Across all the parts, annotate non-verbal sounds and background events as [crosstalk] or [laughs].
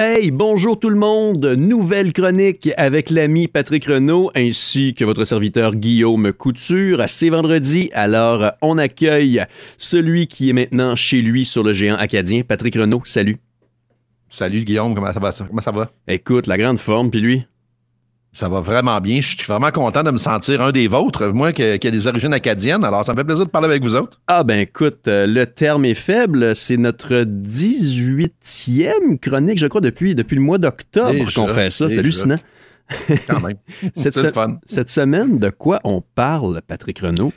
Hey, bonjour tout le monde. Nouvelle chronique avec l'ami Patrick Renault ainsi que votre serviteur Guillaume Couture. C'est vendredi, alors on accueille celui qui est maintenant chez lui sur le géant acadien. Patrick Renault, salut. Salut Guillaume, comment ça va? Comment ça va? Écoute, la grande forme, puis lui? Ça va vraiment bien. Je suis vraiment content de me sentir un des vôtres, moi qui, qui a des origines acadiennes. Alors, ça me fait plaisir de parler avec vous autres. Ah ben écoute, euh, le terme est faible. C'est notre 18e chronique, je crois, depuis, depuis le mois d'octobre qu'on fait ça. C'est hallucinant. Quand même. [laughs] Cette, C'est le se- fun. cette semaine, de quoi on parle, Patrick Renault?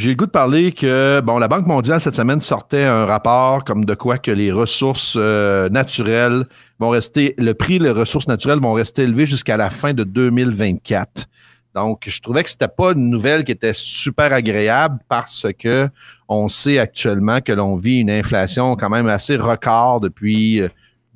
J'ai le goût de parler que, bon, la Banque mondiale, cette semaine, sortait un rapport comme de quoi que les ressources euh, naturelles vont rester, le prix des ressources naturelles vont rester élevés jusqu'à la fin de 2024. Donc, je trouvais que c'était pas une nouvelle qui était super agréable parce que on sait actuellement que l'on vit une inflation quand même assez record depuis, euh,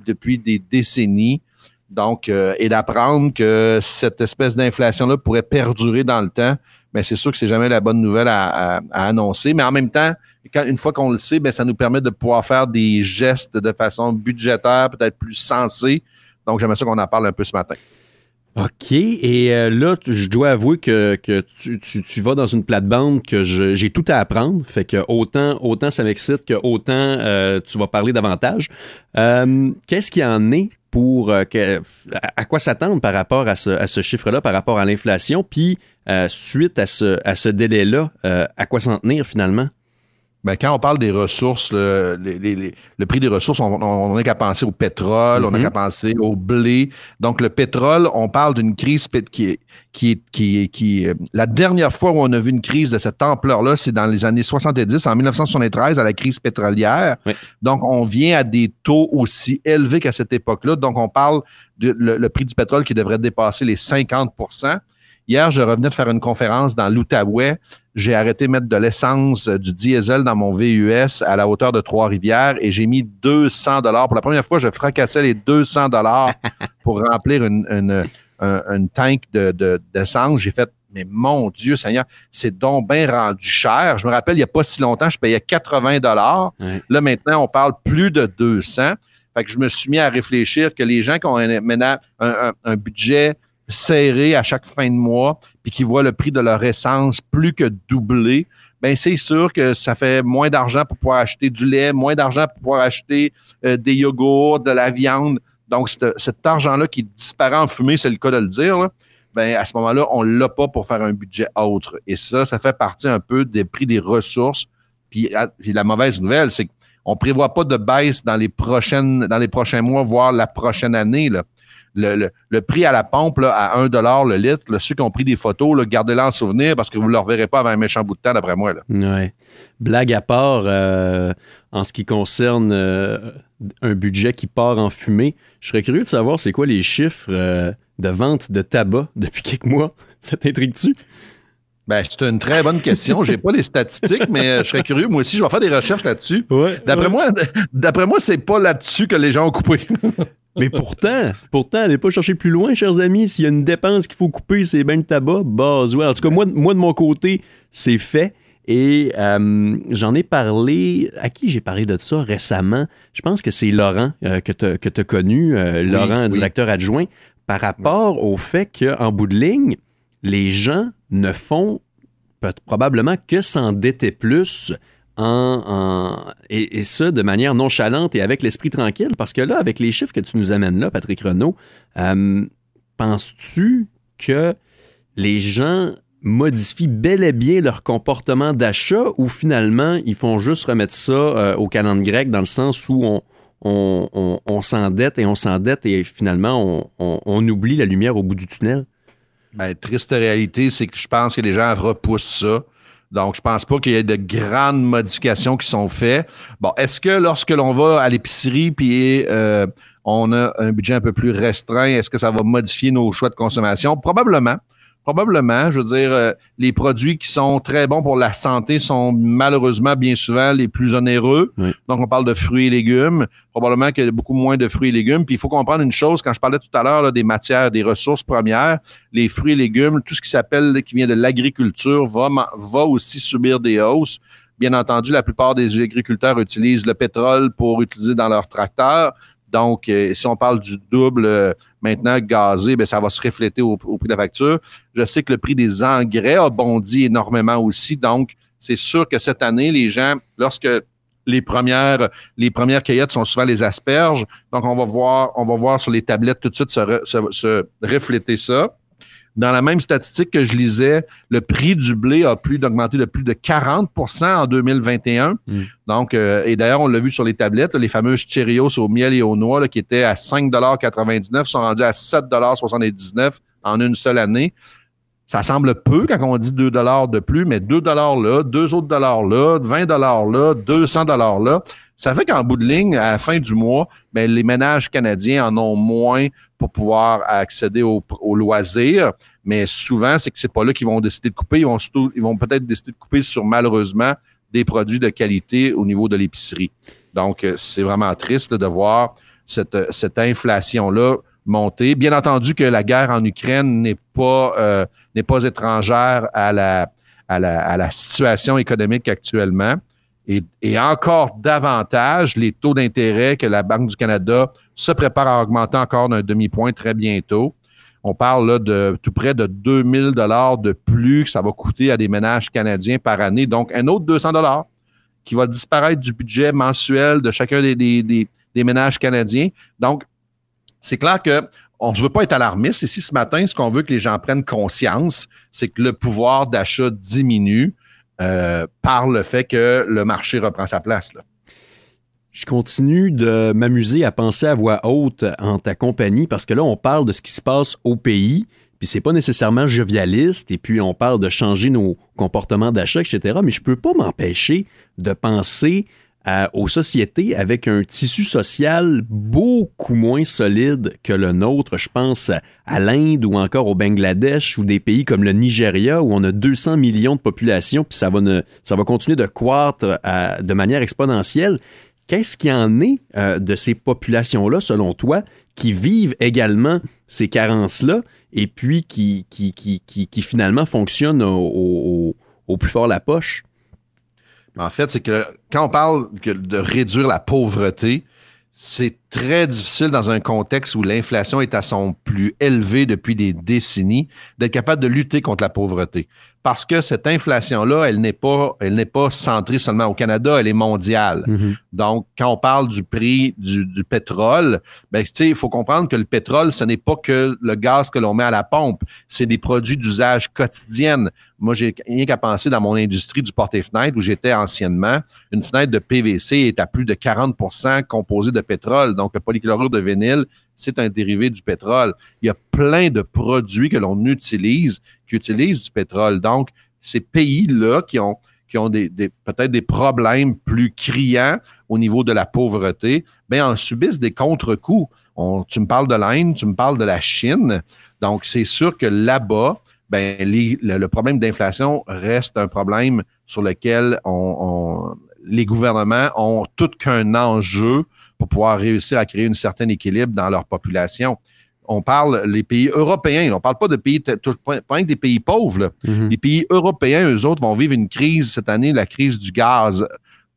depuis des décennies. Donc, euh, et d'apprendre que cette espèce d'inflation-là pourrait perdurer dans le temps, mais c'est sûr que c'est jamais la bonne nouvelle à, à- à annoncer. Mais en même temps, quand, une fois qu'on le sait, ben, ça nous permet de pouvoir faire des gestes de façon budgétaire, peut-être plus sensée. Donc, j'aimerais ça qu'on en parle un peu ce matin. OK. Et euh, là, je dois avouer que, que tu, tu- tu vas dans une plate-bande que j'ai tout à apprendre. Fait que autant, autant ça m'excite que autant euh, tu vas parler davantage. Euh, Qu'est-ce qu'il en est pour... euh, à, quoi s'attendre par rapport à ce, chiffre-là, par rapport à l'inflation? Puis, euh, suite à ce, à délai-là, euh, à quoi s'en tenir finalement? Ben, quand on parle des ressources, le, les- les- les- le prix des ressources, on, n'a qu'à penser au pétrole, on n'a Mhm. qu'à penser au blé. Donc, le pétrole, on parle d'une crise qui est, qui est, qui est- qui est- la dernière fois où on a vu une crise de cette ampleur-là, c'est dans les années 70, en 1973, à la crise pétrolière. Oui. Donc, on vient à des taux aussi élevés qu'à cette époque-là. Donc, on parle de le, le prix du pétrole qui devrait dépasser les 50 Hier, je revenais de faire une conférence dans l'Outaouais j'ai arrêté de mettre de l'essence, euh, du diesel dans mon VUS à la hauteur de Trois-Rivières et j'ai mis 200 dollars. Pour la première fois, je fracassais les 200 dollars [laughs] pour remplir une, une, un- une tank de, de- d'essence. J'ai fait, mais mon Dieu Seigneur, c'est donc bien rendu cher. Je me rappelle, il n'y a pas si longtemps, je payais 80 dollars. Là, maintenant, on parle plus de 200. Fait que je me suis mis à réfléchir que les gens qui ont un, un- un budget serré à chaque fin de mois, puis qui voient le prix de leur essence plus que doubler, ben c'est sûr que ça fait moins d'argent pour pouvoir acheter du lait, moins d'argent pour pouvoir acheter euh, des yogourts, de la viande. Donc, cet, argent-là qui disparaît en fumée, c'est le cas de le dire, là, ben à ce moment-là, on l'a pas pour faire un budget autre. Et ça, ça fait partie un peu des prix des ressources. Puis, puis la mauvaise nouvelle, c'est qu'on prévoit pas de baisse dans les prochaines, dans les prochains mois, voire la prochaine année. Le, le- le prix à la pompe là, à 1 le litre, là, ceux qui ont pris des photos, gardez-les en souvenir parce que vous ne le reverrez pas avant un méchant bout de temps, d'après moi. Là. Ouais. Blague à part, euh, en ce qui concerne euh, un budget qui part en fumée, je serais curieux de savoir c'est quoi les chiffres euh, de vente de tabac depuis quelques mois. [laughs] Ça t'intrigue-tu? Ben, c'est une très bonne question. J'ai pas les statistiques, mais je serais curieux. Moi aussi, je vais faire des recherches là-dessus. Ouais. D'après moi, d'après moi, c'est pas là-dessus que les gens ont coupé. [laughs] Mais pourtant, pourtant, allez pas chercher plus loin, chers amis. S'il y a une dépense qu'il faut couper, c'est bien le tabac. Bah, ouais. En tout cas, moi, moi de mon côté, c'est fait. Et euh, j'en ai parlé. À qui j'ai parlé de ça récemment? Je pense que c'est Laurent euh, que tu as connu, euh, Laurent, oui. directeur adjoint, par rapport au fait qu'en bout de ligne, les gens ne font probablement que s'endetter plus et, ça de manière nonchalante et avec l'esprit tranquille, parce que là, avec les chiffres que tu nous amènes là, Patrick Renault, euh, penses-tu que les gens modifient bel et bien leur comportement d'achat ou finalement ils font juste remettre ça euh, au calendrier grec dans le sens où on, on, s'endette et on s'endette et finalement on oublie la lumière au bout du tunnel? Ben, triste réalité, c'est que je pense que les gens repoussent ça. Donc, je pense pas qu'il y ait de grandes modifications qui sont faites. Bon, est-ce que lorsque l'on va à l'épicerie puis euh, on a un budget un peu plus restreint, est-ce que ça va modifier nos choix de consommation? Probablement. Probablement. Je veux dire, euh, les produits qui sont très bons pour la santé sont malheureusement bien souvent les plus onéreux. Oui. Donc, on parle de fruits et légumes. Probablement qu'il y a beaucoup moins de fruits et légumes. Puis, il faut comprendre une chose, quand je parlais tout à l'heure des matières, des ressources premières, les fruits et légumes, tout ce qui s'appelle, qui vient de l'agriculture, va, va aussi subir des hausses. Bien entendu, la plupart des agriculteurs utilisent le pétrole pour utiliser dans leurs tracteurs. Donc, si on parle du double maintenant gazé, bien, ça va se refléter au, au, prix de la facture. Je sais que le prix des engrais a bondi énormément aussi. Donc, c'est sûr que cette année, les gens, lorsque les premières, les premières cueillettes sont souvent les asperges. Donc, on va voir, on va voir sur les tablettes tout de suite se, se, refléter ça. Dans la même statistique que je lisais, le prix du blé a plus d'augmenter de plus de 40% en 2021. Mm. Donc, euh, et d'ailleurs, on l'a vu sur les tablettes, les fameuses Cheerios au miel et aux noix qui étaient à 5,99 sont rendus à 7,79 en une seule année. Ça semble peu quand on dit 2 dollars de plus, mais 2 dollars là, 2 autres dollars là, 20 dollars là, 200 dollars là. Ça fait qu'en bout de ligne, à la fin du mois, ben, les ménages canadiens en ont moins pour pouvoir accéder aux au loisirs. Mais souvent, c'est que c'est pas là qu'ils vont décider de couper. Ils vont, ils vont peut-être décider de couper sur, malheureusement, des produits de qualité au niveau de l'épicerie. Donc, euh, c'est vraiment triste de voir cette, cette inflation-là Bien entendu que la guerre en Ukraine n'est pas... Euh, n'est pas étrangère à la, à la, situation économique actuellement. Et, encore davantage, les taux d'intérêt que la Banque du Canada se prépare à augmenter encore d'un demi-point très bientôt. On parle là de tout près de 2000 dollars de plus que ça va coûter à des ménages canadiens par année. Donc, un autre 200 dollars qui va disparaître du budget mensuel de chacun des, des, des ménages canadiens. Donc, c'est clair que on ne veut pas être alarmiste. Ici, ce matin, ce qu'on veut que les gens prennent conscience, c'est que le pouvoir d'achat diminue euh, par le fait que le marché reprend sa place. Je continue de m'amuser à penser à voix haute en ta compagnie parce que là, on parle de ce qui se passe au pays, puis c'est pas nécessairement jovialiste, et puis on parle de changer nos comportements d'achat, etc. Mais je peux pas m'empêcher de penser aux sociétés avec un tissu social beaucoup moins solide que le nôtre. Je pense à l'Inde ou encore au Bangladesh ou des pays comme le Nigeria où on a 200 millions de population puis ça va, ne, ça va continuer de croître de manière exponentielle. Qu'est-ce qui en est euh, de ces populations-là, selon toi, qui vivent également ces carences-là et puis qui, qui, qui, qui, finalement fonctionnent au, au plus fort la poche? En fait, c'est que quand on parle de réduire la pauvreté, c'est très difficile dans un contexte où l'inflation est à son plus élevé depuis des décennies d'être capable de lutter contre la pauvreté parce que cette inflation-là, elle n'est pas, elle n'est pas centrée seulement au Canada, elle est mondiale. Mm-hmm. Donc, quand on parle du prix du, pétrole, ben, il faut comprendre que le pétrole, ce n'est pas que le gaz que l'on met à la pompe, c'est des produits d'usage quotidienne. Moi, j'ai rien qu'à penser dans mon industrie du porte-fenêtre où j'étais anciennement. Une fenêtre de PVC est à plus de 40 composée de pétrole. Donc, le polychlorure de vinyle, c'est un dérivé du pétrole. Il y a plein de produits que l'on utilise qui utilisent du pétrole. Donc, ces pays-là qui ont, qui ont peut-être des problèmes plus criants au niveau de la pauvreté, bien, en subissent des contre-coups. tu me parles de l'Inde, tu me parles de la Chine. Donc, c'est sûr que là-bas, ben, le, problème d'inflation reste un problème sur lequel les gouvernements ont tout qu'un enjeu pour pouvoir réussir à créer un certain équilibre dans leur population. On parle les pays européens, on ne parle pas de pays, pas des pays pauvres. Mm-hmm. Les pays européens, eux autres, vont vivre une crise cette année, la crise du gaz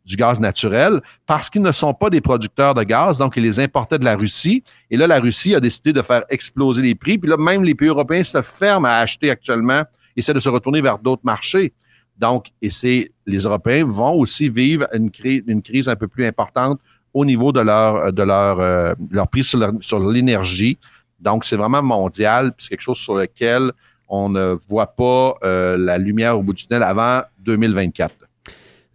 du gaz naturel parce qu'ils ne sont pas des producteurs de gaz, donc ils les importaient de la Russie. Et là, la Russie a décidé de faire exploser les prix. Puis là, même les pays européens se ferment à acheter actuellement, essaient de se retourner vers d'autres marchés. Donc, et c'est les Européens vont aussi vivre une, une crise un peu plus importante au niveau de leur, de leur, euh, leur prix sur l'énergie. Donc, c'est vraiment mondial, c'est quelque chose sur lequel on ne voit pas euh, la lumière au bout du tunnel avant 2024.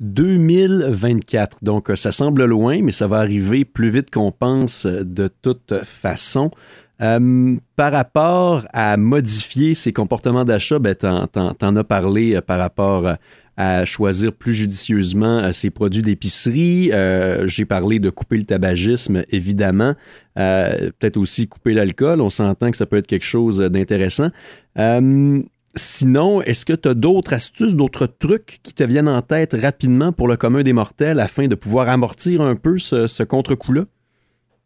2024. Donc, ça semble loin, mais ça va arriver plus vite qu'on pense de toute façon. Euh, par rapport à modifier ses comportements d'achat, ben, tu en, as parlé par rapport à choisir plus judicieusement euh, ses produits d'épicerie. Euh, j'ai parlé de couper le tabagisme, évidemment. Euh, peut-être aussi couper l'alcool. On s'entend que ça peut être quelque chose d'intéressant. sinon, est-ce que tu as d'autres astuces, d'autres trucs qui te viennent en tête rapidement pour le commun des mortels afin de pouvoir amortir un peu ce, ce contre-coup-là?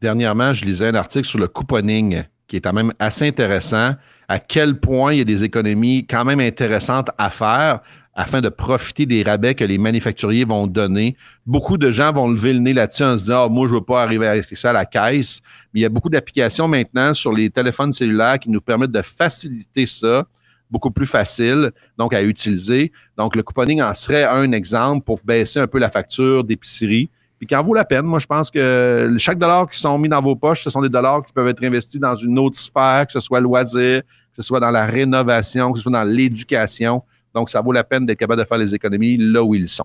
Dernièrement, je lisais un article sur le couponing. qui est quand même assez intéressant, à quel point il y a des économies quand même intéressantes à faire afin de profiter des rabais que les manufacturiers vont donner. Beaucoup de gens vont lever le nez là-dessus en se disant ah, moi, je veux pas arriver à ça à la caisse. Mais il y a beaucoup d'applications maintenant sur les téléphones cellulaires qui nous permettent de faciliter ça beaucoup plus facile donc à utiliser. Donc, le couponing en serait un exemple pour baisser un peu la facture d'épicerie puis qui en vaut la peine. Moi, je pense que chaque dollar qui sont mis dans vos poches, ce sont des dollars qui peuvent être investis dans une autre sphère, que ce soit loisir, que ce soit dans la rénovation, que ce soit dans l'éducation. Donc, ça vaut la peine d'être capable de faire les économies là où ils sont.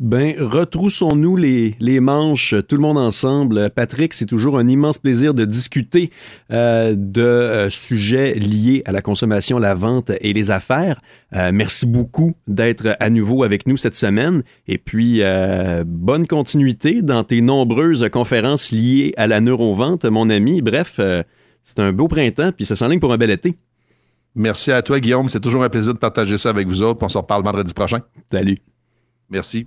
Ben, retroussons-nous les, manches, tout le monde ensemble. Patrick, c'est toujours un immense plaisir de discuter euh, de euh, sujets liés à la consommation, la vente et les affaires. Euh, merci beaucoup d'être à nouveau avec nous cette semaine. Et puis, bonne continuité dans tes nombreuses conférences liées à la neurovente, mon ami. Bref, c'est un beau printemps, puis ça s'enligne pour un bel été. Merci à toi, Guillaume. C'est toujours un plaisir de partager ça avec vous autres. On se reparle vendredi prochain. Salut. Merci.